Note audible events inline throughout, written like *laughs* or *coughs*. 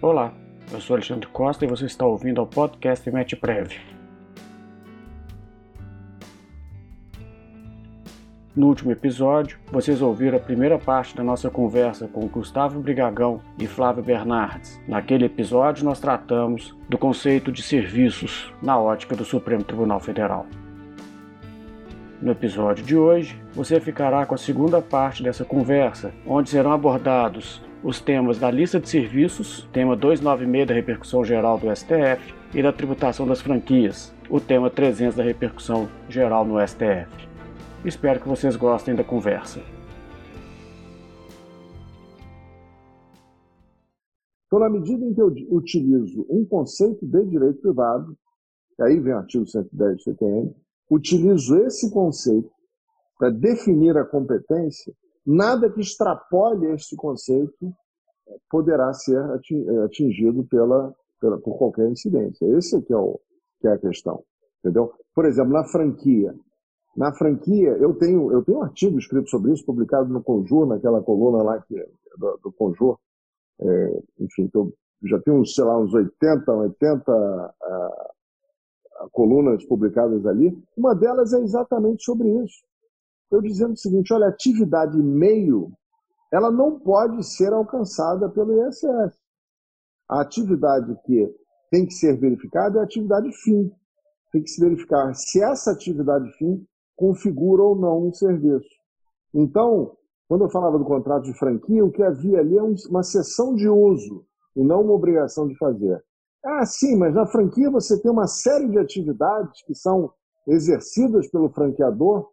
Olá, eu sou Alexandre Costa e você está ouvindo ao podcast MetPrev. No último episódio, vocês ouviram a primeira parte da nossa conversa com Gustavo Brigagão e Flávio Bernardes. Naquele episódio, nós tratamos do conceito de serviços na ótica do Supremo Tribunal Federal. No episódio de hoje, você ficará com a segunda parte dessa conversa, onde serão abordados os temas da lista de serviços, tema 296 da repercussão geral do STF, e da tributação das franquias, o tema 300 da repercussão geral no STF. Espero que vocês gostem da conversa. Então, na medida em que eu utilizo um conceito de direito privado, e aí vem o artigo 110 do CTN, utilizo esse conceito para definir a competência, nada que extrapole este conceito poderá ser atingido pela, pela, por qualquer incidência. Esse é que é, o, que é a questão. Entendeu? Por exemplo, na franquia, na franquia, eu tenho, eu tenho um artigo escrito sobre isso, publicado no Conjur, naquela coluna lá que, do, do Conjur. É, enfim, eu já tenho, sei lá, uns 80, 80 uh, colunas publicadas ali. Uma delas é exatamente sobre isso. Eu dizendo o seguinte: olha, a atividade meio, ela não pode ser alcançada pelo ISS. A atividade que tem que ser verificada é a atividade fim. Tem que se verificar se essa atividade fim configura ou não um serviço. Então, quando eu falava do contrato de franquia, o que havia ali é uma sessão de uso e não uma obrigação de fazer. Ah, sim, mas na franquia você tem uma série de atividades que são exercidas pelo franqueador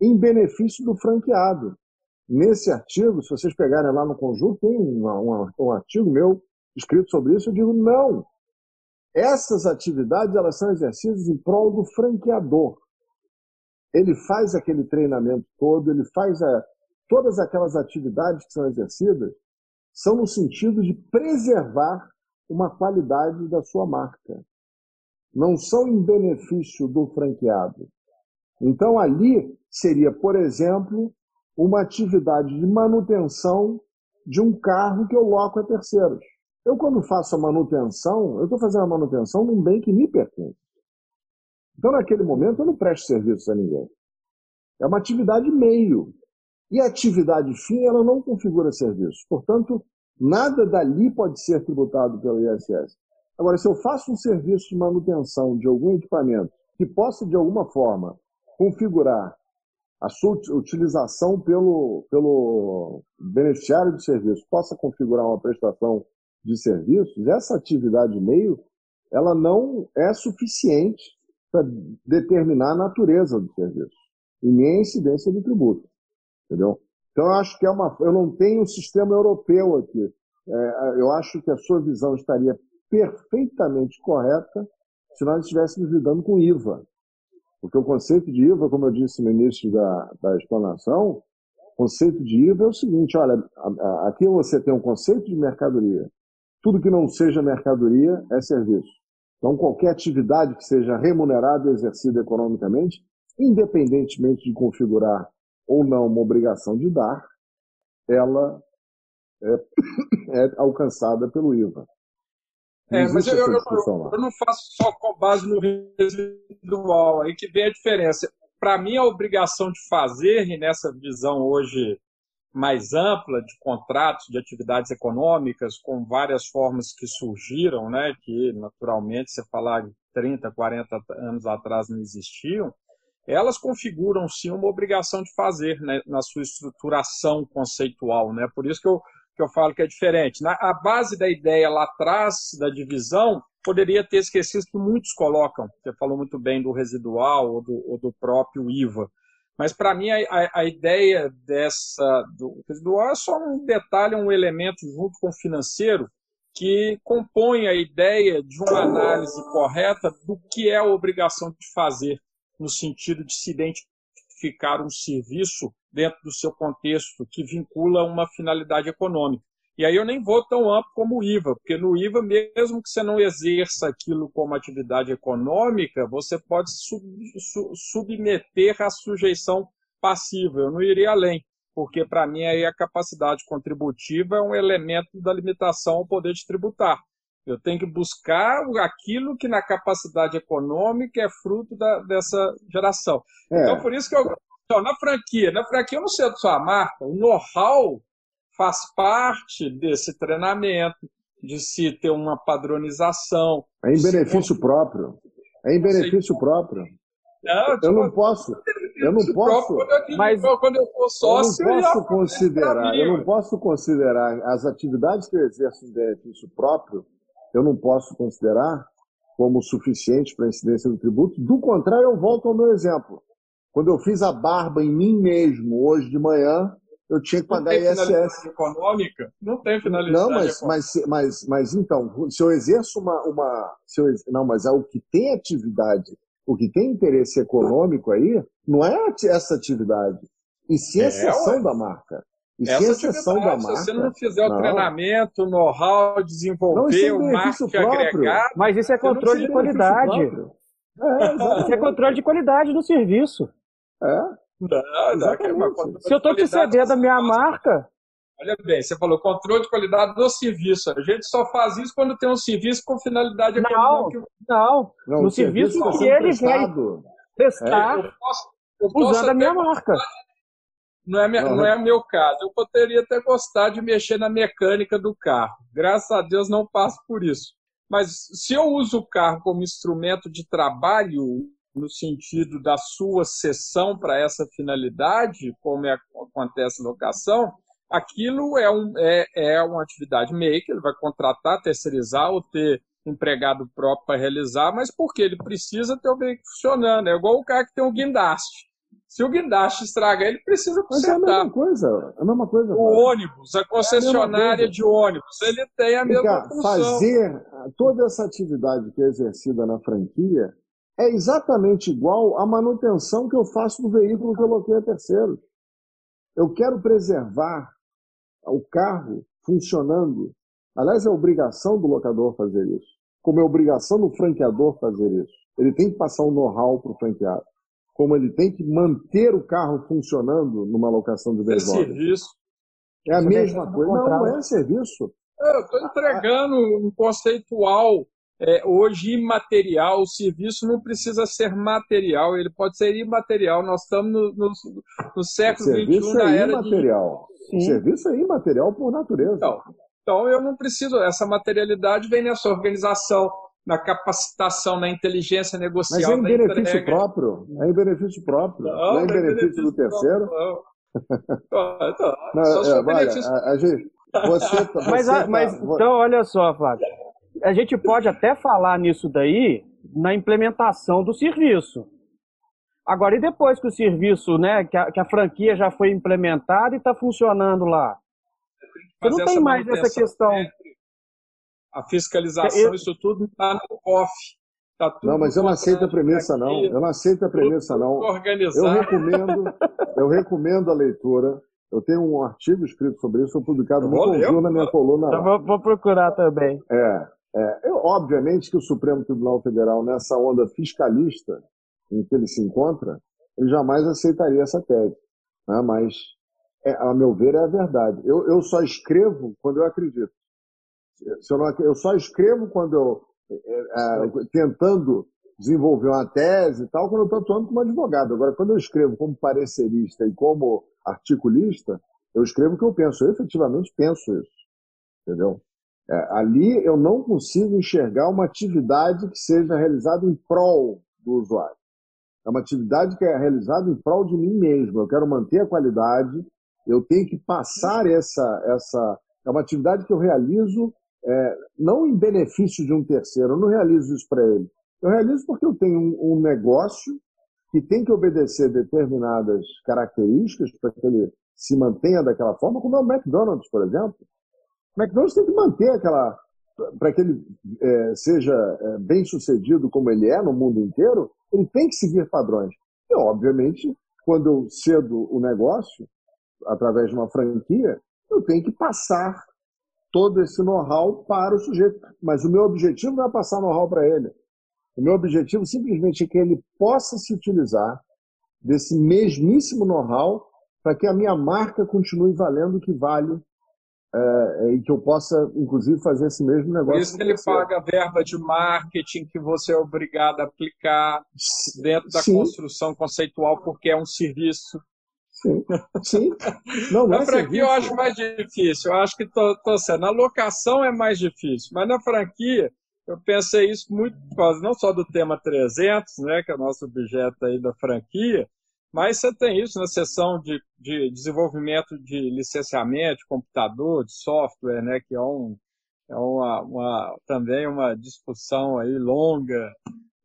em benefício do franqueado. Nesse artigo, se vocês pegarem lá no conjunto, tem uma, uma, um artigo meu escrito sobre isso, eu digo não. Essas atividades elas são exercidas em prol do franqueador ele faz aquele treinamento todo, ele faz a, todas aquelas atividades que são exercidas, são no sentido de preservar uma qualidade da sua marca. Não são em benefício do franqueado. Então, ali seria, por exemplo, uma atividade de manutenção de um carro que eu loco a terceiros. Eu, quando faço a manutenção, eu estou fazendo a manutenção de um bem que me pertence. Então, naquele momento, eu não presto serviço a ninguém. É uma atividade meio. E a atividade fim, ela não configura serviço. Portanto, nada dali pode ser tributado pelo ISS. Agora, se eu faço um serviço de manutenção de algum equipamento que possa, de alguma forma, configurar a sua utilização pelo, pelo beneficiário do serviço, possa configurar uma prestação de serviços, essa atividade meio, ela não é suficiente para determinar a natureza do serviço e nem a incidência do tributo. Entendeu? Então, eu acho que é uma. Eu não tenho um sistema europeu aqui. É, eu acho que a sua visão estaria perfeitamente correta se nós estivéssemos lidando com IVA. Porque o conceito de IVA, como eu disse no início da, da explanação, o conceito de IVA é o seguinte: olha, aqui você tem um conceito de mercadoria. Tudo que não seja mercadoria é serviço. Então, qualquer atividade que seja remunerada e exercida economicamente, independentemente de configurar ou não uma obrigação de dar, ela é, *coughs* é alcançada pelo IVA. É, mas eu, eu, eu, não faço só com base no residual, aí que vem a diferença. Para mim, a obrigação de fazer, e nessa visão hoje mais ampla de contratos, de atividades econômicas, com várias formas que surgiram, né, que naturalmente, você falar de 30, 40 anos atrás não existiam, elas configuram sim uma obrigação de fazer né, na sua estruturação conceitual. Né? Por isso que eu, que eu falo que é diferente. Na, a base da ideia lá atrás, da divisão, poderia ter esquecido que muitos colocam. Você falou muito bem do residual ou do, ou do próprio IVA. Mas para mim a, a, a, ideia dessa do residual é só um detalhe, um elemento junto com o financeiro que compõe a ideia de uma análise correta do que é a obrigação de fazer, no sentido de se identificar um serviço dentro do seu contexto que vincula uma finalidade econômica. E aí eu nem vou tão amplo como o IVA, porque no IVA, mesmo que você não exerça aquilo como atividade econômica, você pode sub, su, submeter à sujeição passiva. Eu não iria além. porque para mim aí a capacidade contributiva é um elemento da limitação ao poder de tributar. Eu tenho que buscar aquilo que na capacidade econômica é fruto da, dessa geração. É. Então, por isso que eu. Então, na franquia, na franquia eu não sei a sua marca, o know-how faz parte desse treinamento, de se ter uma padronização. É em benefício se... próprio. É em benefício próprio. Não, eu não posso. Eu não posso. Mas quando eu for sócio, eu não posso considerar. Eu não posso considerar as atividades que eu exerço em benefício próprio. Eu não posso considerar como suficientes para a incidência do tributo. Do contrário, eu volto ao meu exemplo. Quando eu fiz a barba em mim mesmo hoje de manhã, eu tinha que pagar não tem ISS. econômica? Não tem finalidade Não, mas, mas, mas, mas então, se eu exerço uma. uma se eu, não, mas é o que tem atividade o que tem interesse econômico aí não é essa atividade, e a é, exceção da marca. E sim a exceção da marca. Se você não fizer não. o treinamento, o know-how, desenvolver o marketing agregado... Mas isso é controle de qualidade. É, isso é controle de qualidade do serviço. É. Não, não, é Se eu estou te cedendo da minha marca, Olha bem, você falou controle de qualidade do serviço. A gente só faz isso quando tem um serviço com finalidade econômica. Não, não. no serviço, serviço que ele vai testar é. eu posso, eu usando a minha marca. Não é, minha, não, não é meu caso. Eu poderia até gostar de mexer na mecânica do carro. Graças a Deus não passo por isso. Mas se eu uso o carro como instrumento de trabalho, no sentido da sua sessão para essa finalidade, como é, acontece locação, aquilo é, um, é, é uma atividade maker, ele vai contratar, terceirizar ou ter empregado próprio para realizar, mas porque ele precisa ter o veículo funcionando. É igual o cara que tem um guindaste. Se o guindaste estragar, ele precisa consertar. Mas é a mesma coisa. É a mesma coisa. O ônibus, a concessionária é a de ônibus, ele tem a mesma função. Fazer toda essa atividade que é exercida na franquia é exatamente igual à manutenção que eu faço do veículo que eu loquei a terceiro. Eu quero preservar o carro funcionando. Aliás, é obrigação do locador fazer isso, como é obrigação do franqueador fazer isso. Ele tem que passar um know-how para o franqueado, como ele tem que manter o carro funcionando numa locação de 10 horas. É serviço. É a Você mesma coisa. Não, não é serviço. Eu estou entregando um conceitual é, hoje imaterial, o serviço não precisa ser material, ele pode ser imaterial. Nós estamos no, no, no século XXI, na é era imaterial. de... O serviço é imaterial por natureza. Então, então, eu não preciso, essa materialidade vem nessa organização, na capacitação, na inteligência negocial. Mas é em benefício entrega. próprio. É em benefício próprio. Não, não é em benefício, benefício do terceiro. Não. *laughs* Não, não, só é, benefício... a, a gente, você, *laughs* você mas, tá, mas então, olha só, Flávio a gente pode até falar nisso daí na implementação do serviço. Agora, e depois que o serviço, né, que a, que a franquia já foi implementada e está funcionando lá? Você não tem mais essa questão. A fiscalização, eu... isso tudo está no COF. Tá não, mas eu não aceito a premissa, não. Eu não aceito a premissa, não. Eu recomendo, eu recomendo a leitura. Eu tenho um artigo escrito sobre isso, foi publicado no Conjur na minha coluna. Lá. Vou, vou procurar também. É, é, eu, obviamente que o Supremo Tribunal Federal, nessa onda fiscalista em que ele se encontra, ele jamais aceitaria essa tese. Né? Mas, é, a meu ver, é a verdade. Eu, eu só escrevo quando eu acredito. Se eu, não, eu só escrevo quando eu. É, é, tentando desenvolver uma tese e tal, quando eu estou atuando como advogado. Agora, quando eu escrevo como parecerista e como articulista, eu escrevo o que eu penso. Eu efetivamente penso isso. Entendeu? É, ali eu não consigo enxergar uma atividade que seja realizada em prol do usuário. É uma atividade que é realizada em prol de mim mesmo. Eu quero manter a qualidade, eu tenho que passar essa. essa é uma atividade que eu realizo é, não em benefício de um terceiro, eu não realizo isso para ele. Eu realizo porque eu tenho um, um negócio que tem que obedecer determinadas características para que ele se mantenha daquela forma, como é o McDonald's, por exemplo. O McDonald's tem que manter aquela. Para que ele é, seja é, bem sucedido como ele é no mundo inteiro, ele tem que seguir padrões. E, obviamente, quando eu cedo o negócio, através de uma franquia, eu tenho que passar todo esse know-how para o sujeito. Mas o meu objetivo não é passar know-how para ele. O meu objetivo simplesmente é que ele possa se utilizar desse mesmíssimo know-how para que a minha marca continue valendo o que vale é, e que eu possa, inclusive, fazer esse mesmo negócio. Por isso que ele paga verba de marketing que você é obrigado a aplicar dentro da Sim. construção conceitual, porque é um serviço. Sim, sim. Não, na é franquia eu acho mais difícil. Eu acho que tô, tô sendo. Na locação é mais difícil, mas na franquia eu pensei isso muito por causa não só do tema 300, né, que é o nosso objeto aí da franquia, mas você tem isso na seção de, de desenvolvimento de licenciamento de computador, de software, né, que é, um, é uma, uma, também uma discussão aí longa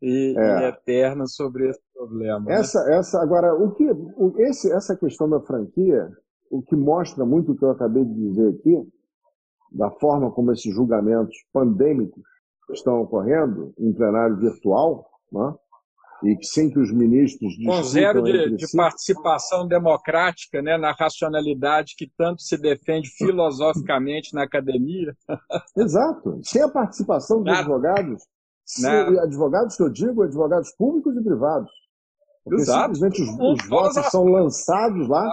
e, é. e eterna sobre esse problema. Né? Essa, né? essa agora, o que, o, esse, essa questão da franquia, o que mostra muito o que eu acabei de dizer aqui, da forma como esses julgamentos pandêmicos estão ocorrendo em plenário virtual, né? e sem que os ministros com zero de, de participação democrática, né, na racionalidade que tanto se defende filosoficamente na academia. *laughs* Exato, sem a participação dos Nada. advogados, Nada. advogados que eu digo, advogados públicos e privados, porque Exato. simplesmente os, os votos as... são lançados lá.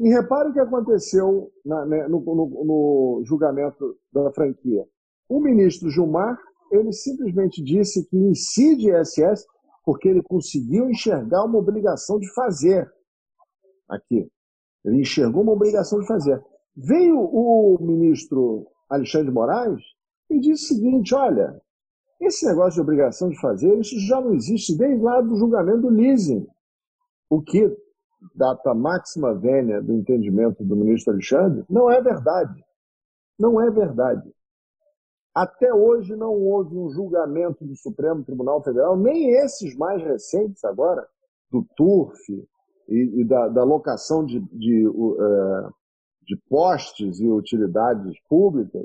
E repare o que aconteceu na, né, no, no, no julgamento da franquia. O ministro Gilmar ele simplesmente disse que incide ISS porque ele conseguiu enxergar uma obrigação de fazer aqui. Ele enxergou uma obrigação de fazer. Veio o ministro Alexandre de Moraes e disse o seguinte: olha, esse negócio de obrigação de fazer, isso já não existe desde lá do julgamento do leasing. O que, data máxima vênia do entendimento do ministro Alexandre, não é verdade. Não é verdade. Até hoje não houve um julgamento do Supremo Tribunal Federal, nem esses mais recentes agora, do TURF e, e da, da, locação de, de, uh, de postes e utilidades públicas,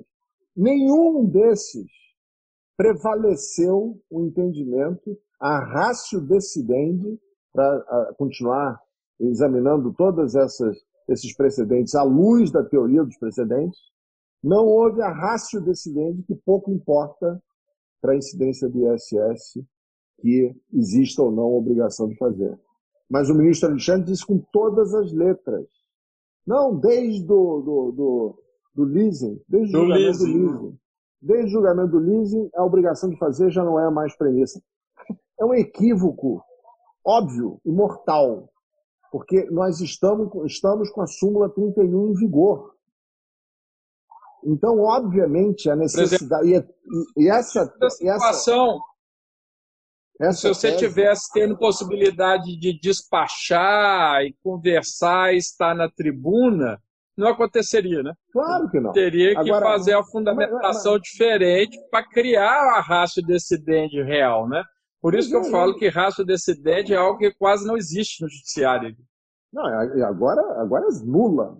nenhum desses prevaleceu o entendimento, a ratio decidendi, para continuar examinando todos esses precedentes à luz da teoria dos precedentes, não houve a rácio decidente que pouco importa para a incidência do ISS que exista ou não a obrigação de fazer. Mas o ministro Alexandre disse com todas as letras. Não, desde do, do, do, do leasing, desde o julgamento leasing. do leasing. Desde o julgamento do leasing, a obrigação de fazer já não é mais premissa. É um equívoco óbvio e mortal, porque nós estamos, estamos com a súmula 31 em vigor. Então, obviamente, a necessidade. Exemplo, e, e, essa, situação. Essa, se você tese... tivesse tendo possibilidade de despachar e conversar e estar na tribuna, não aconteceria, né? Claro que não. Teria que Agora, fazer a fundamentação mas, mas... diferente para criar a raça decidente real, né? Por isso que eu falo que raça decidente é algo que quase não existe no judiciário. Não, agora, agora é nula.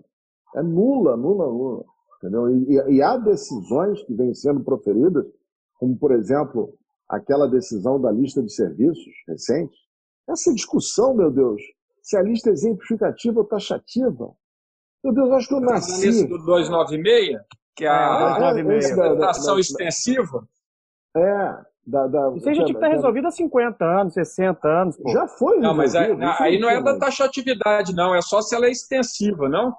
É nula, nula, nula. Entendeu? E, e, há decisões que vêm sendo proferidas, como, por exemplo, aquela decisão da lista de serviços recente. Essa discussão, meu Deus, se a lista é exemplificativa ou taxativa. Meu Deus, acho que eu tá nasci... Nesse do 296, que é a é, é, extensiva. É, da, da, Isso aí já tinha que estar resolvido há 50 anos, 60 anos. Pô. Já foi. Não, mas aí, aí não é da taxatividade, não. É só se ela é extensiva, não?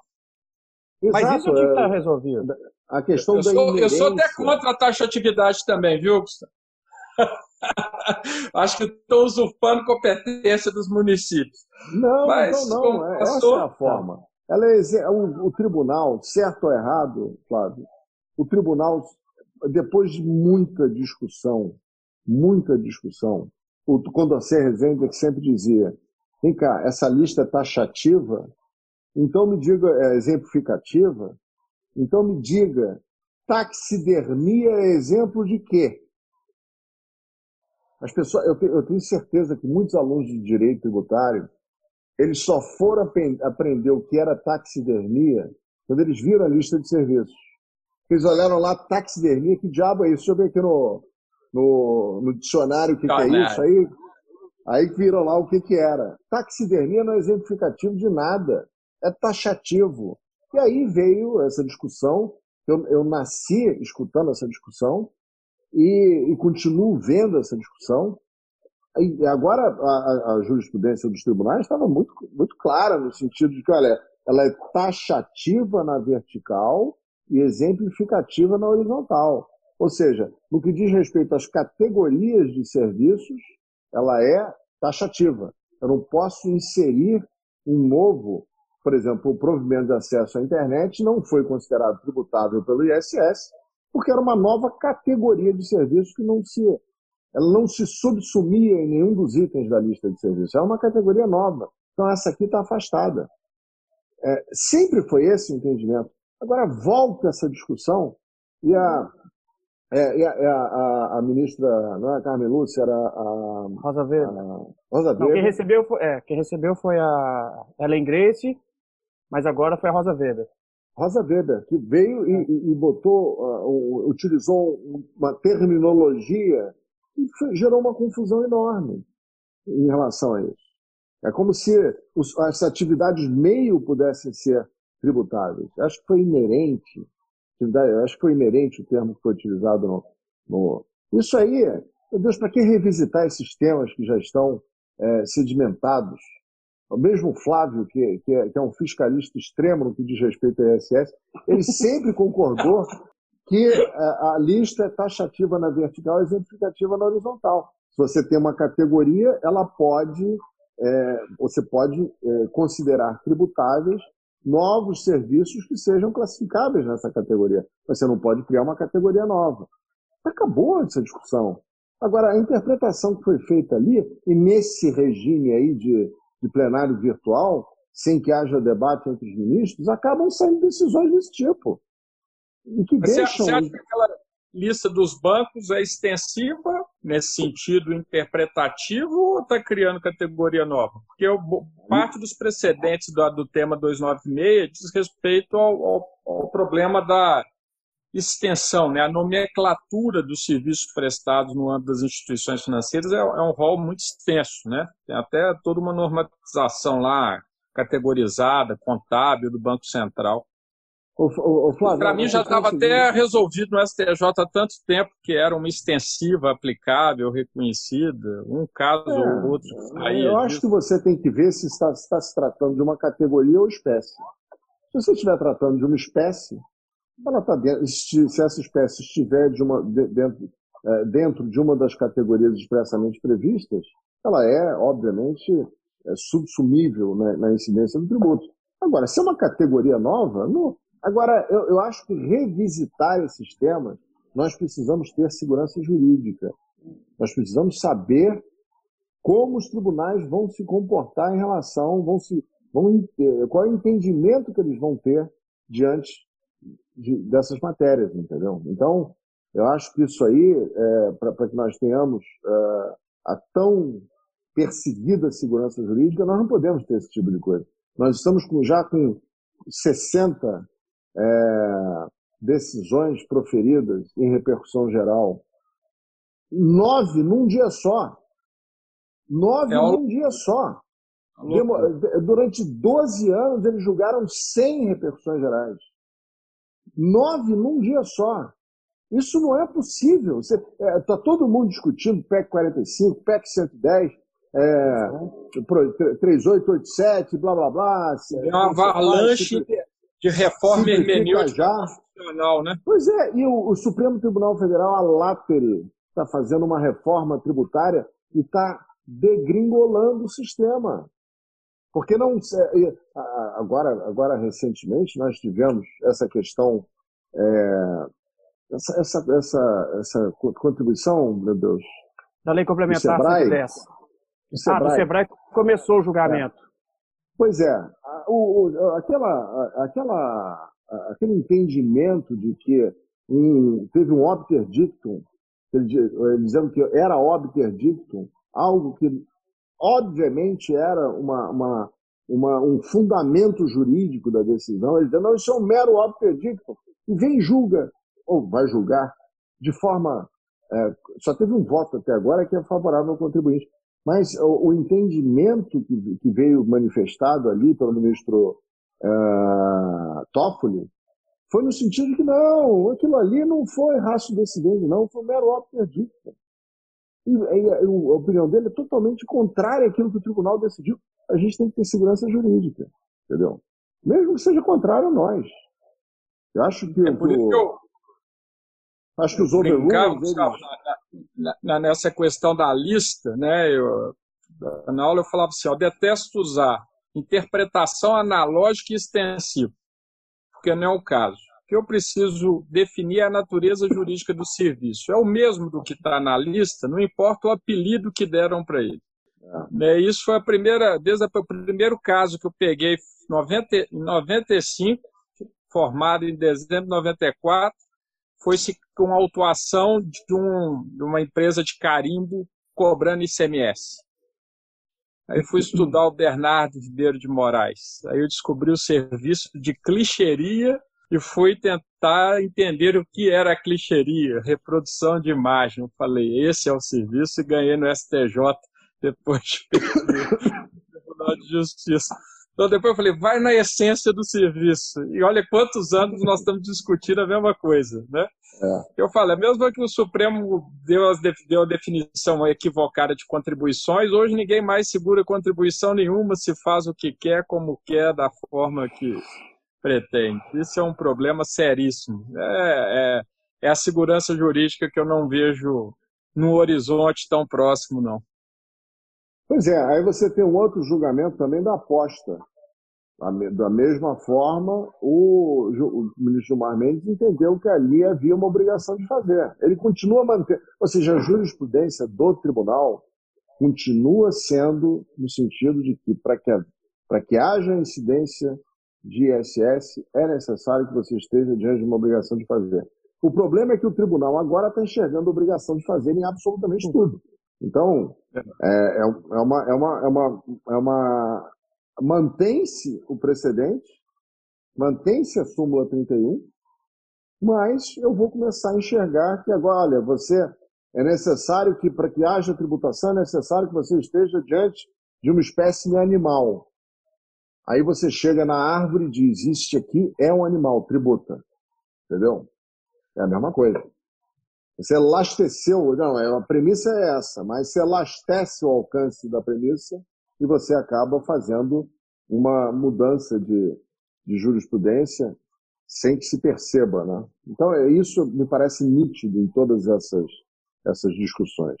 Exato, Mas isso tinha que estar é, resolvido. A questão eu da sou, Eu sou até contra a taxatividade também, viu, Gustavo? *laughs* Acho que estão usurpando competência dos municípios. Não, Mas, não, não. É, essa é a forma. Ela é, o, o tribunal, certo ou errado, Flávio, o tribunal, depois de muita discussão, muita discussão, o Condorcet Rezende é sempre dizia, vem cá, essa lista é taxativa, então me diga, é exemplificativa, então me diga, taxidermia é exemplo de quê? As pessoas, eu, tenho, eu tenho certeza que muitos alunos de direito tributário, eles só foram aprender o que era taxidermia quando eles viram a lista de serviços. Eles olharam lá, taxidermia, que diabo é isso? Deixa eu ver aqui no, no, no dicionário o que, que, é isso. Aí, aí viram lá o que, que era. Taxidermia não é exemplificativo de nada é taxativo. E aí veio essa discussão, eu, eu nasci escutando essa discussão e, e continuo vendo essa discussão. Agora a, a, jurisprudência dos tribunais estava muito, muito clara no sentido de que, olha, ela é taxativa na vertical e exemplificativa na horizontal. Ou seja, no que diz respeito às categorias de serviços, ela é taxativa. Eu não posso inserir um novo, por exemplo, o provimento de acesso à internet não foi considerado tributável pelo ISS, porque era uma nova categoria de serviços que não se, ela não se subsumia em nenhum dos itens da lista de serviços. É uma categoria nova. Então, essa aqui está afastada. É, sempre foi esse o entendimento. Agora, volta essa discussão e a, é, é, é a, a, a, ministra, não é a Carmen Lúcia, era a. Rosa Weber. Rosa Weber. Não, quem, recebeu foi, é, quem recebeu foi a Ellen Grace, mas agora foi a Rosa Weber. Rosa Weber, que veio e, e botou, uh, utilizou uma terminologia que gerou uma confusão enorme em relação a isso. É como se os, as atividades meio pudessem ser tributáveis. Acho que foi inerente acho que foi inerente o termo que foi utilizado no. no... Isso aí, meu Deus, para que revisitar esses temas que já estão é, sedimentados? O mesmo Flávio, que, que, é, que, é, um fiscalista extremo no que diz respeito ao ISS, ele sempre concordou que a, é, a lista é taxativa na vertical e exemplificativa na horizontal. Se você tem uma categoria, ela pode, é, você pode é, considerar tributáveis novos serviços que sejam classificáveis nessa categoria. Você não pode criar uma categoria nova. Acabou essa discussão. Agora, a interpretação que foi feita ali, e nesse regime aí de, de plenário virtual, sem que haja debate entre os ministros, acabam saindo decisões desse tipo. E que deixam... Você acha que aquela lista dos bancos é extensiva nesse sentido interpretativo ou está criando categoria nova? Porque eu, parte dos precedentes do, do tema 296 diz respeito ao, ao, ao, problema da extensão, né? a nomenclatura dos serviços prestados no âmbito das instituições financeiras é, é um rol muito extenso. Né? Tem até toda uma normatização lá categorizada, contábil do Banco Central. Para mim já estava até resolvido no STJ há tanto tempo que era uma extensiva aplicável, reconhecida, um caso é, ou outro. eu acho que você tem que ver se está, se está se tratando de uma categoria ou espécie. Se você estiver tratando de uma espécie, ela está dentro, se essa espécie estiver de uma, dentro, é, dentro de uma das categorias expressamente previstas, ela é, obviamente, é subsumível na, na incidência do tributo. Agora, se é uma categoria nova, não, Agora, eu, eu acho que revisitar esses temas, nós precisamos ter segurança jurídica. Nós precisamos saber como os tribunais vão se comportar em relação, vão se, vão, qual é o entendimento que eles vão ter diante de, dessas matérias, entendeu? Então, eu acho que isso aí, é, para que nós tenhamos é, a tão perseguida segurança jurídica, nós não podemos ter esse tipo de coisa. Nós estamos com, já com 60 é, decisões proferidas em repercussão geral. Nove num dia só. Nove é num dia só. É durante 12 anos eles julgaram 100 repercussões gerais. Nove num dia só. Isso não é possível. Está é, tá todo mundo discutindo PEC 45, PEC 110, é, 3887, blá blá blá. É uma avalanche de reforma hermenêutica constitucional, né? Pois é, e o, o Supremo Tribunal Federal, a látere, está fazendo uma reforma tributária e está degringolando o sistema. Porque não. Agora, agora recentemente, nós tivemos essa questão, é, essa, essa, essa, essa contribuição, meu Deus. Da lei complementar 110. Ah, do Sebrae começou o julgamento. É. Pois é, o, o, aquela, aquela, aquele entendimento de que um, teve um obter dictum, dizendo que era obter dictum, algo que obviamente era uma, uma, uma, um fundamento jurídico da decisão, ele dizendo, não, isso é um mero obter dictum, e vem julga, ou vai julgar, de forma. É, só teve um voto até agora que é favorável ao contribuinte. Mas o, o entendimento que, que, veio manifestado ali pelo ministro uh, Toffoli foi no sentido que não, aquilo ali não foi raço decidente, não, foi um mero óbvio perdido. E, e a, a opinião dele é totalmente contrária àquilo que o tribunal decidiu. A gente tem que ter segurança jurídica, entendeu? mesmo que seja contrário a nós. Eu acho que, é por isso que eu, acho que os overrules... Eles... nessa questão da lista, né, eu, na aula eu falava assim, eu detesto usar interpretação analógica e extensiva, porque não é o caso. O que eu preciso definir é a natureza jurídica do serviço. É o mesmo do que está na lista, não importa o apelido que deram para ele. É. Isso foi a primeira, desde o primeiro caso que eu peguei em 95, formado em dezembro de 94, foi-se com autuação de, um, de uma empresa de carimbo cobrando ICMS. Aí fui estudar o Bernardo Ribeiro de Moraes. Aí eu descobri o serviço de clichêria e fui tentar entender o que era a clichêria, reprodução de imagem. Eu falei, esse é o serviço e ganhei no STJ depois de *laughs* Tribunal de Justiça. Então depois eu falei, vai na essência do serviço. E olha quantos anos nós estamos discutindo a mesma coisa, né? É. Eu falo, é mesmo que o Supremo deu, as, deu a definição equivocada de contribuições, hoje ninguém mais segura contribuição nenhuma, se faz o que quer, como quer, da forma que pretende. Isso é um problema seríssimo. É, é, é a segurança jurídica que eu não vejo no horizonte tão próximo, não. Pois é, aí você tem um outro julgamento também da aposta. Da mesma forma, o, o ministro Gilmar Mendes entendeu que ali havia uma obrigação de fazer. Ele continua mantendo, ou seja, a jurisprudência do tribunal continua sendo no sentido de que para que, que haja incidência de ISS é necessário que você esteja diante de uma obrigação de fazer. O problema é que o tribunal agora está enxergando a obrigação de fazer em absolutamente tudo. Então, é, é, é, uma, é, uma, é, uma, é uma. Mantém-se o precedente, mantém-se a súmula 31, mas eu vou começar a enxergar que agora, olha, você é necessário que, para que haja tributação, é necessário que você esteja diante de uma espécie animal. Aí você chega na árvore e diz: Este aqui é um animal, tributa. Entendeu? É a mesma coisa. Você elasteceu, não, é, a premissa é essa, mas você elastece o alcance da premissa e você acaba fazendo uma mudança de, de jurisprudência sem que se perceba, né? Então, é, isso me parece nítido em todas essas, essas discussões.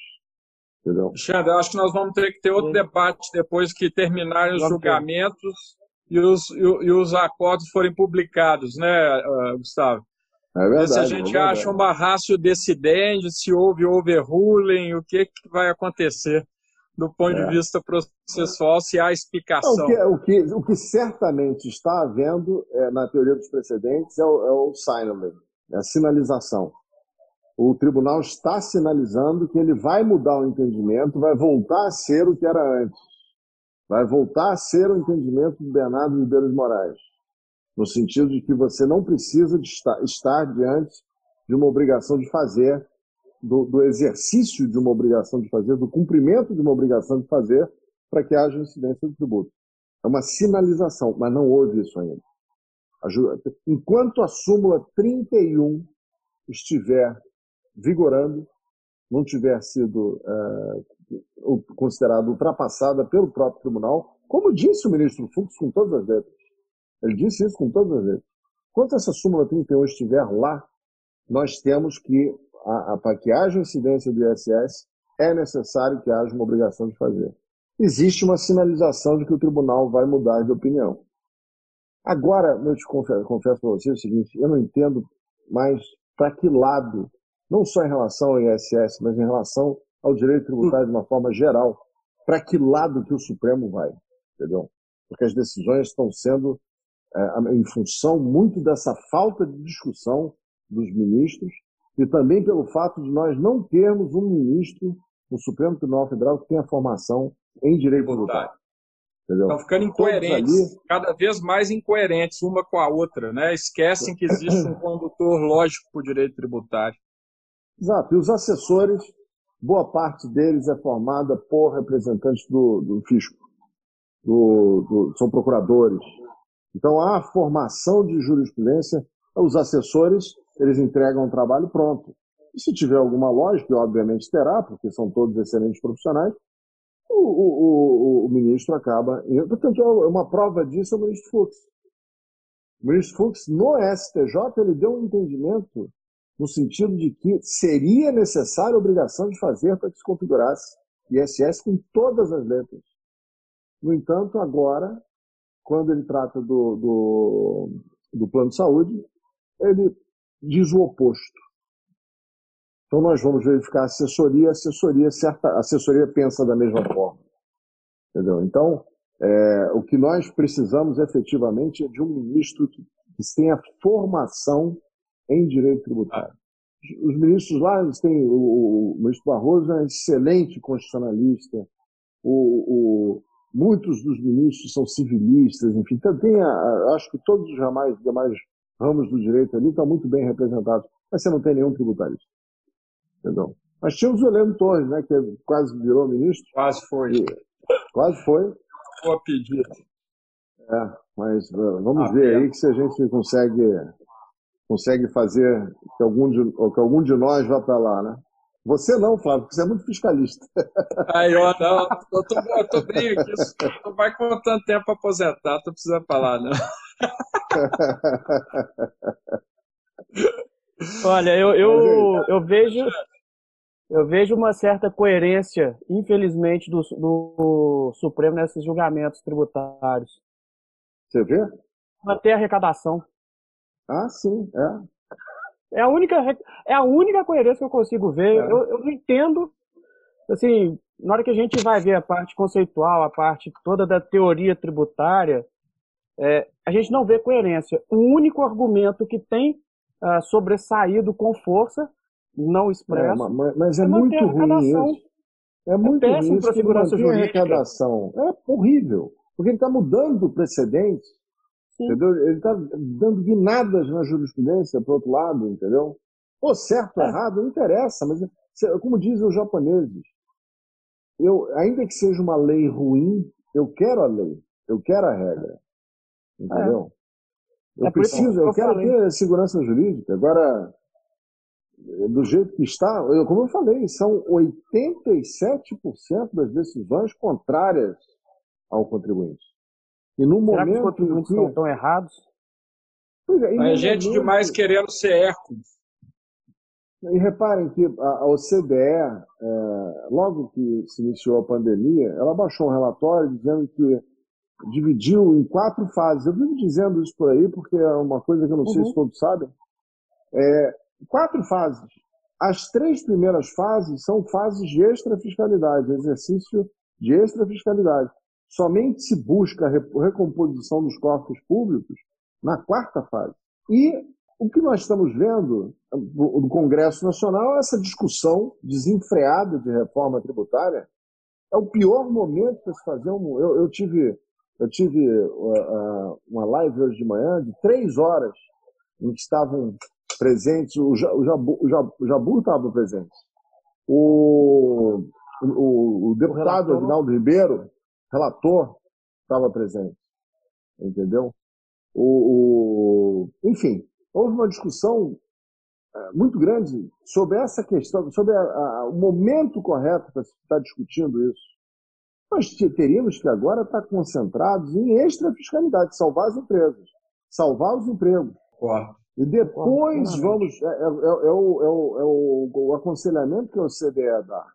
Entendeu? Alexandre, acho que nós vamos ter que ter outro Sim. debate depois que terminarem os julgamentos e os, e, e, os acordos forem publicados, né, uh, Gustavo? É verdade, se a gente é acha uma rácio decidente, se houve overruling, o que, que vai acontecer do ponto é. de vista processual, se há explicação. o, que, o, que, o que certamente está havendo é, na teoria dos precedentes é o, é o signaling, é a sinalização. O tribunal está sinalizando que ele vai mudar o entendimento, vai voltar a ser o que era antes. Vai voltar a ser o entendimento do Bernardo Ribeiro de Moraes no sentido de que você não precisa estar, estar diante de uma obrigação de fazer, do, do, exercício de uma obrigação de fazer, do cumprimento de uma obrigação de fazer, para que haja incidência do tributo. É uma sinalização, mas não houve isso ainda. Enquanto a súmula 31 estiver vigorando, não tiver sido é, considerada ultrapassada pelo próprio tribunal, como disse o ministro Fux com todas as letras, ele disse isso com todas as vezes. Quando essa súmula 31 estiver lá, nós temos que, para que haja incidência do ISS, é necessário que haja uma obrigação de fazer. Existe uma sinalização de que o tribunal vai mudar de opinião. Agora, eu te confesso, confesso para você o seguinte: eu não entendo mais para que lado, não só em relação ao ISS, mas em relação ao direito tributário de uma forma geral, para que lado que o Supremo vai, entendeu? Porque as decisões estão sendo em função muito dessa falta de discussão dos ministros e também pelo fato de nós não termos um ministro no Supremo Tribunal Federal que tenha formação em direito tributário. Estão ficando incoerentes, ali... cada vez mais incoerentes uma com a outra, né? Esquecem que existe um *laughs* condutor lógico para o direito tributário. Exato. E os assessores, boa parte deles é formada por representantes do, do fisco, do, do, são procuradores, então, a formação de jurisprudência, os assessores, eles entregam o trabalho pronto. E se tiver alguma lógica, obviamente terá, porque são todos excelentes profissionais, o, o, o, o ministro acaba. Portanto, é uma prova disso é o ministro Fux. O ministro Fux, no STJ, ele deu um entendimento no sentido de que seria necessária a obrigação de fazer para que se configurasse ISS com todas as letras. No entanto, agora, quando ele trata do, do, do plano de saúde, ele diz o oposto. Então nós vamos verificar a assessoria, a assessoria, certa, assessoria pensa da mesma forma. Entendeu? Então, é, o que nós precisamos efetivamente é de um ministro que, que tenha formação em direito tributário. Os ministros lá, eles têm, o, o ministro Barroso é um excelente constitucionalista, o, o, muitos dos ministros são civilistas, enfim, então tem a, acho que todos os demais, demais ramos do direito ali estão muito bem representados, mas você não tem nenhum tributarista. Entendeu? Mas tínhamos o Heleno Torres, né, que quase virou ministro. Quase foi. E, quase foi. Boa pedida. É, mas uh, vamos ah, ver é. aí que se a gente consegue consegue fazer que algum de, que algum de nós vá para lá, né? Você não, Flávio, porque você é muito fiscalista. Aí, eu não, eu tô, eu tô bem aqui, não vai contando tempo para aposentar, tô precisando falar, não. Olha, eu, eu, eu vejo eu vejo uma certa coerência, infelizmente, do, do Supremo nesses julgamentos tributários. Você vê? Manter a arrecadação. Ah, sim, é. É a única, é a única coerência que eu consigo ver. É. Eu, eu não entendo, assim, na hora que a gente vai ver a parte conceitual, a parte toda da teoria tributária, é, a gente não vê coerência. O único argumento que tem uh, sobressaído com força, não expresso, é, mas, mas, é, é muito ruim isso. É muito é péssimo para a segurança jurídica. arrecadação. É horrível, porque ele está mudando Entendeu? Ele está dando guinadas na jurisprudência, para outro lado, entendeu? Pô, certo ou é. errado, não interessa, mas como dizem os japoneses, eu, ainda que seja uma lei ruim, eu quero a lei, eu quero a regra. Entendeu? É. Eu é preciso, eu, eu quero falei. ter segurança jurídica. Agora, do jeito que está, eu, como eu falei, são 87% das decisões contrárias ao contribuinte. E no Será momento que os contribuintes que... estão errados? Pois é, é gente momento... demais querendo ser Hércules. E reparem que a OCDE, é, logo que se iniciou a pandemia, ela baixou um relatório dizendo que dividiu em quatro fases. Eu vivo dizendo isso por aí porque é uma coisa que eu não uhum. sei se uhum. todos sabem. É, quatro fases. As três primeiras fases são fases de extrafiscalidade, exercício de extrafiscalidade. Somente se busca a recomposição dos cofres públicos na quarta fase. E o que nós estamos vendo no Congresso Nacional é essa discussão desenfreada de reforma tributária. É o pior momento para se fazer um. Eu, eu tive, eu tive uh, uh, uma live hoje de manhã de três horas em que estavam presentes, o, Jabu, o Jabu estava presente, o, o, o deputado o Aguinaldo Ribeiro relator estava presente, entendeu? O, o, enfim, houve uma discussão é, muito grande sobre essa questão, sobre a, a, o momento correto para se estar discutindo isso. Nós teríamos que agora estar concentrados em extra-fiscalidade, salvar as empresas, salvar os empregos. Claro. E depois claro, vamos. É, é, é, é, o, é, o, é o, o aconselhamento que o CDE dá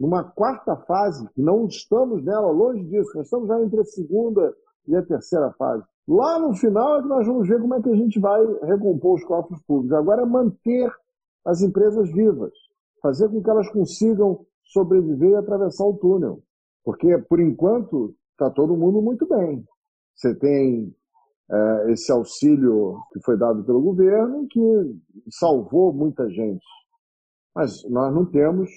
numa quarta fase, que não estamos nela, longe disso, nós estamos já entre a segunda e a terceira fase. Lá no final é que nós vamos ver como é que a gente vai recompor os cofres públicos. Agora é manter as empresas vivas, fazer com que elas consigam sobreviver e atravessar o túnel. Porque, por enquanto, está todo mundo muito bem. Você tem é, esse auxílio que foi dado pelo governo, que salvou muita gente. Mas nós não temos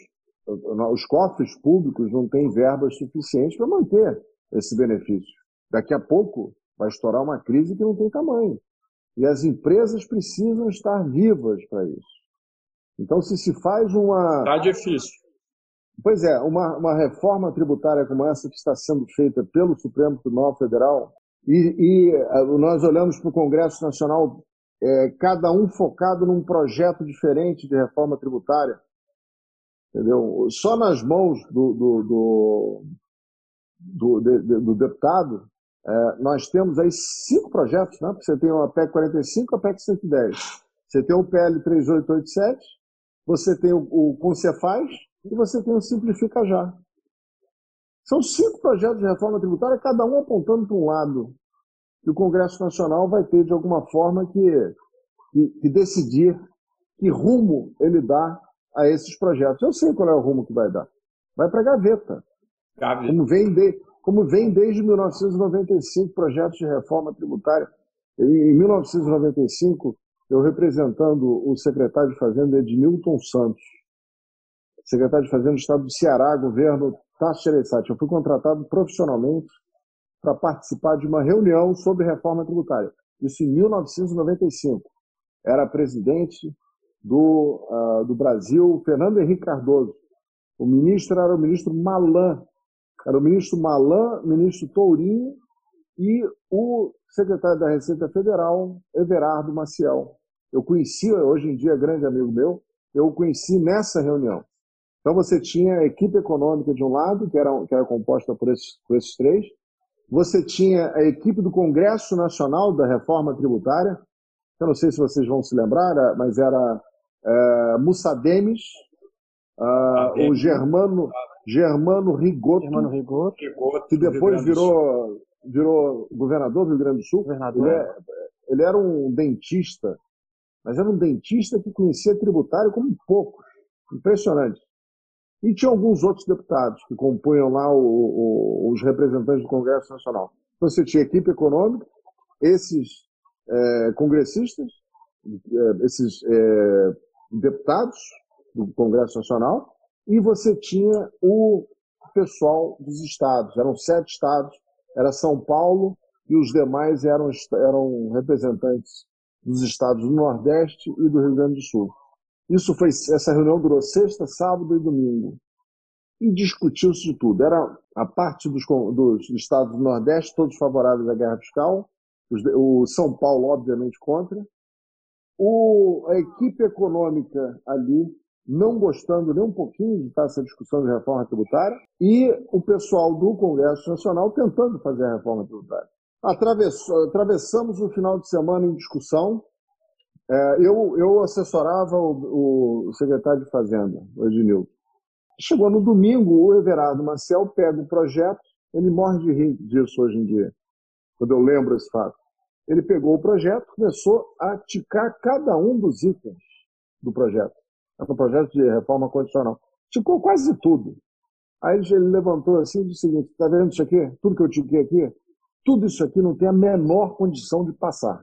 os cofres públicos não têm verbas suficientes para manter esse benefício. Daqui a pouco vai estourar uma crise que não tem tamanho. E as empresas precisam estar vivas para isso. Então, se se faz uma. Está difícil. Pois é, uma, uma reforma tributária como essa que está sendo feita pelo Supremo Tribunal Federal, e, e eh, nós olhamos para o Congresso Nacional, é, cada um focado num projeto diferente de reforma tributária, Entendeu? Só nas mãos do, do, do, do, de, do deputado É, nós temos aí cinco projetos, né? Você tem a PEC 45 a PEC 110. Você tem o PL 3887, você tem o, o Concefaz e você tem o Simplifica Já. São cinco projetos de reforma tributária, cada um apontando para um lado. E o Congresso Nacional vai ter, de alguma forma, que, que, que decidir que rumo ele dá a esses projetos. Eu sei qual é o rumo que vai dar. Vai para a gaveta. gaveta. Como, vem de, como vem desde 1995 projetos de reforma tributária. Em 1995, eu representando o secretário de Fazenda Edmilton Santos, secretário de Fazenda do Estado do Ceará, governo Tasso Gereissati. Eu fui contratado profissionalmente para participar de uma reunião sobre reforma tributária. Isso em 1995. Era presidente do, uh, do Brasil, Fernando Henrique Cardoso. O ministro era o ministro Malan. Era o ministro Malan, ministro Tourinho e o secretário da Receita Federal, Everardo Maciel. Eu conheci, hoje em dia, grande amigo meu, eu o conheci nessa reunião. Então você tinha a equipe econômica de um lado, que era, que era composta por esses, por esses três, você tinha a equipe do Congresso Nacional da Reforma Tributária, eu não sei se vocês vão se lembrar, mas era é, Mussademes, o Germano, Germano Rigoto, Germano Rigoto, que depois virou, virou governador do Rio Grande do Sul. Governador. Ele, é, ele era um dentista, mas era um dentista que conhecia tributário como poucos. Impressionante. E tinha alguns outros deputados que compunham lá o, o, os representantes do Congresso Nacional. Então você tinha equipe econômica, esses é, congressistas, esses é, deputados do Congresso Nacional, e você tinha o pessoal dos estados. Eram sete estados, era São Paulo e os demais eram, eram representantes dos estados do Nordeste e do Rio Grande do Sul. Isso foi, essa reunião durou sexta, sábado e domingo. E discutiu-se de tudo. Era a parte dos, dos, estados do Nordeste, todos favoráveis à guerra fiscal, os, o São Paulo, obviamente, contra. O, a equipe econômica ali não gostando nem um pouquinho de estar essa discussão de reforma tributária e o pessoal do Congresso Nacional tentando fazer a reforma tributária. atravessamos o final de semana em discussão, é, eu, eu assessorava o, o, secretário de Fazenda, o Ednilton. Chegou no domingo, o Everardo Maciel pega o projeto, ele morre de rir disso hoje em dia, quando eu lembro esse fato. Ele pegou o projeto, começou a ticar cada um dos itens do projeto. É um projeto de reforma constitucional. Ticou quase tudo. Aí ele levantou assim e disse o seguinte: está vendo isso aqui? Tudo que eu tiquei aqui? Tudo isso aqui não tem a menor condição de passar.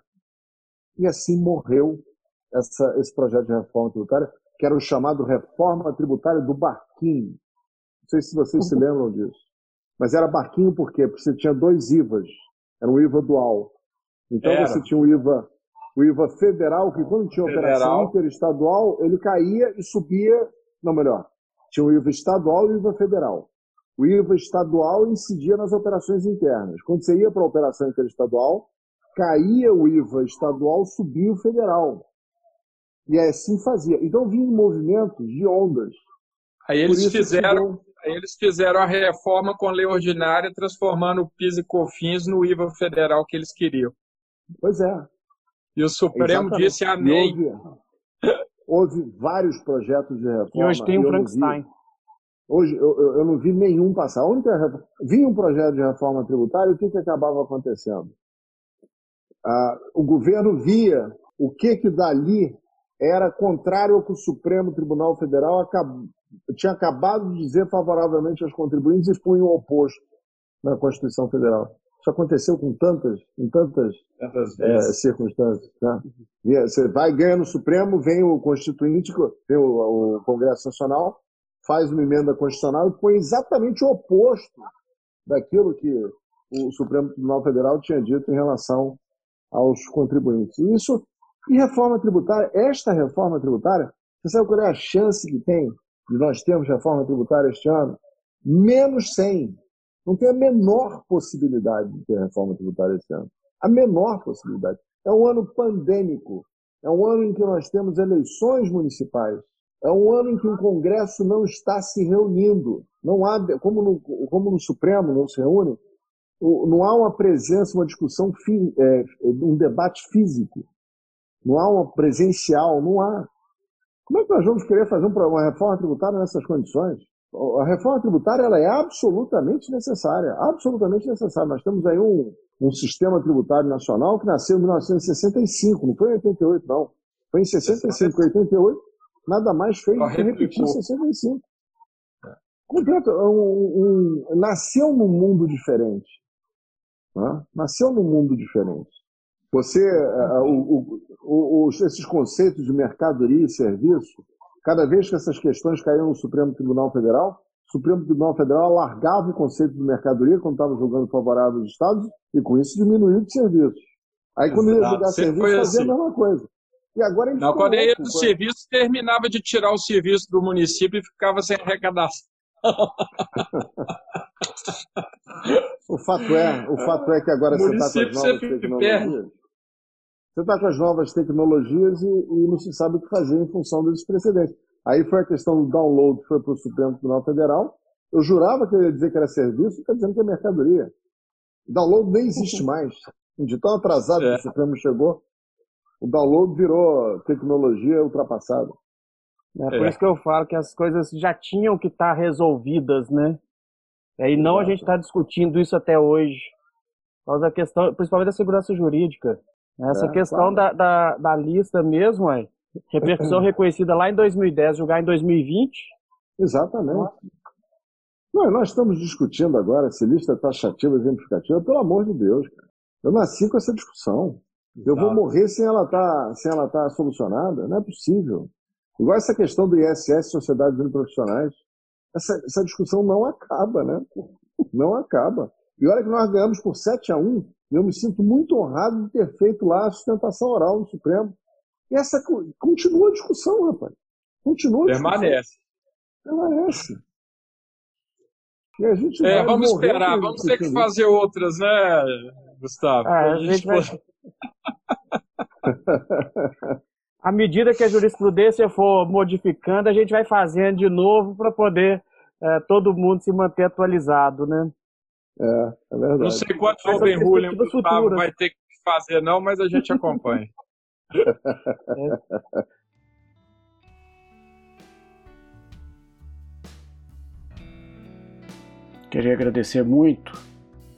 E assim morreu essa, esse projeto de reforma tributária, que era o chamado Reforma Tributária do Barquinho. Não sei se vocês se *laughs* lembram disso. Mas era barquinho por quê? Porque você tinha dois IVAs. Era um IVA dual. Então era. você tinha o IVA, o IVA federal, que quando tinha federal. operação interestadual, ele caía e subia. Não, melhor. Tinha o IVA estadual e o IVA federal. O IVA estadual incidia nas operações internas. Quando você ia para a operação interestadual, caía o IVA estadual, subia o federal. E assim fazia. Então vinha em movimentos de ondas. Aí eles fizeram, aí eles fizeram a reforma com lei ordinária, transformando o PIS e COFINS no IVA federal que eles queriam. Pois é. E o Supremo Exatamente. disse amém. Houve, *laughs* houve, vários projetos de reforma. E hoje tem o Frankenstein. Hoje eu, eu, eu, não vi nenhum passar. A única vinha um projeto de reforma tributária e o que, que acabava acontecendo? Ah, o governo via o que que dali era contrário ao que o Supremo Tribunal Federal acab... tinha acabado de dizer favoravelmente aos contribuintes e punha o oposto na Constituição Federal. Isso aconteceu com tantas, com tantas, é, circunstâncias. Né? Você vai, ganha no Supremo, vem o Constituinte, vem o, o Congresso Nacional, faz uma emenda constitucional e põe exatamente o oposto daquilo que o Supremo Tribunal Federal tinha dito em relação aos contribuintes. E isso, e reforma tributária, esta reforma tributária, você sabe qual é a chance que tem de nós termos reforma tributária este ano? Menos 100. Não tem a menor possibilidade de ter reforma tributária este ano. A menor possibilidade. É um ano pandêmico. É um ano em que nós temos eleições municipais. É um ano em que o Congresso não está se reunindo. Não há, como no, como no Supremo não se reúne, não há uma presença, uma discussão, é, um debate físico. Não há uma presencial, não há. Como é que nós vamos querer fazer uma reforma tributária nessas condições? A reforma tributária ela é absolutamente necessária, absolutamente necessária. Nós temos aí um, um sistema tributário nacional que nasceu em 1965, não foi em 88, não. Foi em 65, 88, nada mais fez do que repetir em 65. Completo, um, um, nasceu num mundo diferente. Né? Nasceu num mundo diferente. Você, uh, o, o, o, esses conceitos de mercadoria e serviço, cada vez que essas questões caíam no Supremo Tribunal Federal, o Supremo Tribunal Federal alargava o conceito de mercadoria quando estava julgando favorável aos Estados e com isso diminuiu de serviços. Aí quando Exato. ia julgar serviço, fazia assim. a mesma coisa. E agora Não, quando ia do serviço, terminava de tirar o serviço do município e ficava sem arrecadação. *laughs* o fato é, o fato é que agora você está com as novas tecnologias. Você está com as novas tecnologias e, e, não se sabe o que fazer em função desses precedentes. Aí foi a questão do download que foi para o Supremo Tribunal Federal. Eu jurava que ele ia dizer que era serviço, está dizendo que é mercadoria. Download nem existe mais. De tão atrasado é. que o Supremo chegou, o download virou tecnologia ultrapassada. É por é. isso que eu falo que as coisas já tinham que estar tá resolvidas, né? E não a gente está discutindo isso até hoje. Por causa da questão, principalmente da segurança jurídica. Essa é, questão claro. da, da, da, lista mesmo, é, repercussão *clears throat* reconhecida lá em 2010, julgar em 2020. Exatamente. Não, nós estamos discutindo agora se lista taxativa exemplificativa, pelo amor de Deus. Cara. Eu nasci com essa discussão. Eu vou morrer sem ela estar tá, ela tá solucionada? Não é possível. Igual essa questão do ISS, Sociedades Uniprofissionais. Essa, essa discussão não acaba, né? Não acaba. E olha que nós ganhamos por 7 a 1 eu me sinto muito honrado de ter feito lá a sustentação oral no Supremo. E essa continua a discussão, rapaz. Continua a discussão. Permanece. Permanece. E a gente é, vamos esperar, vamos ter que fazer outras, né, Gustavo? Ah, a gente vai... *laughs* à medida que a jurisprudência for modificando, a gente vai fazendo de novo para poder é, todo mundo se manter atualizado, né? É, é verdade. Não sei quantos Open Ruling o Gustavo vai ter que fazer, não, mas a gente acompanha. *laughs* Queria agradecer muito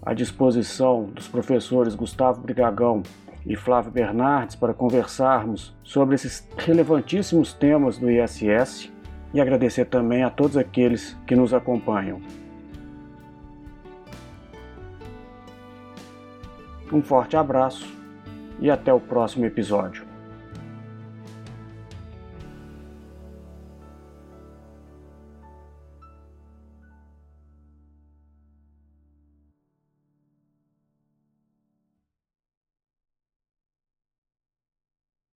a disposição dos professores Gustavo Brigagão e Flávio Bernardes para conversarmos sobre esses relevantíssimos temas do ISS e agradecer também a todos aqueles que nos acompanham. Um forte abraço e até o próximo episódio.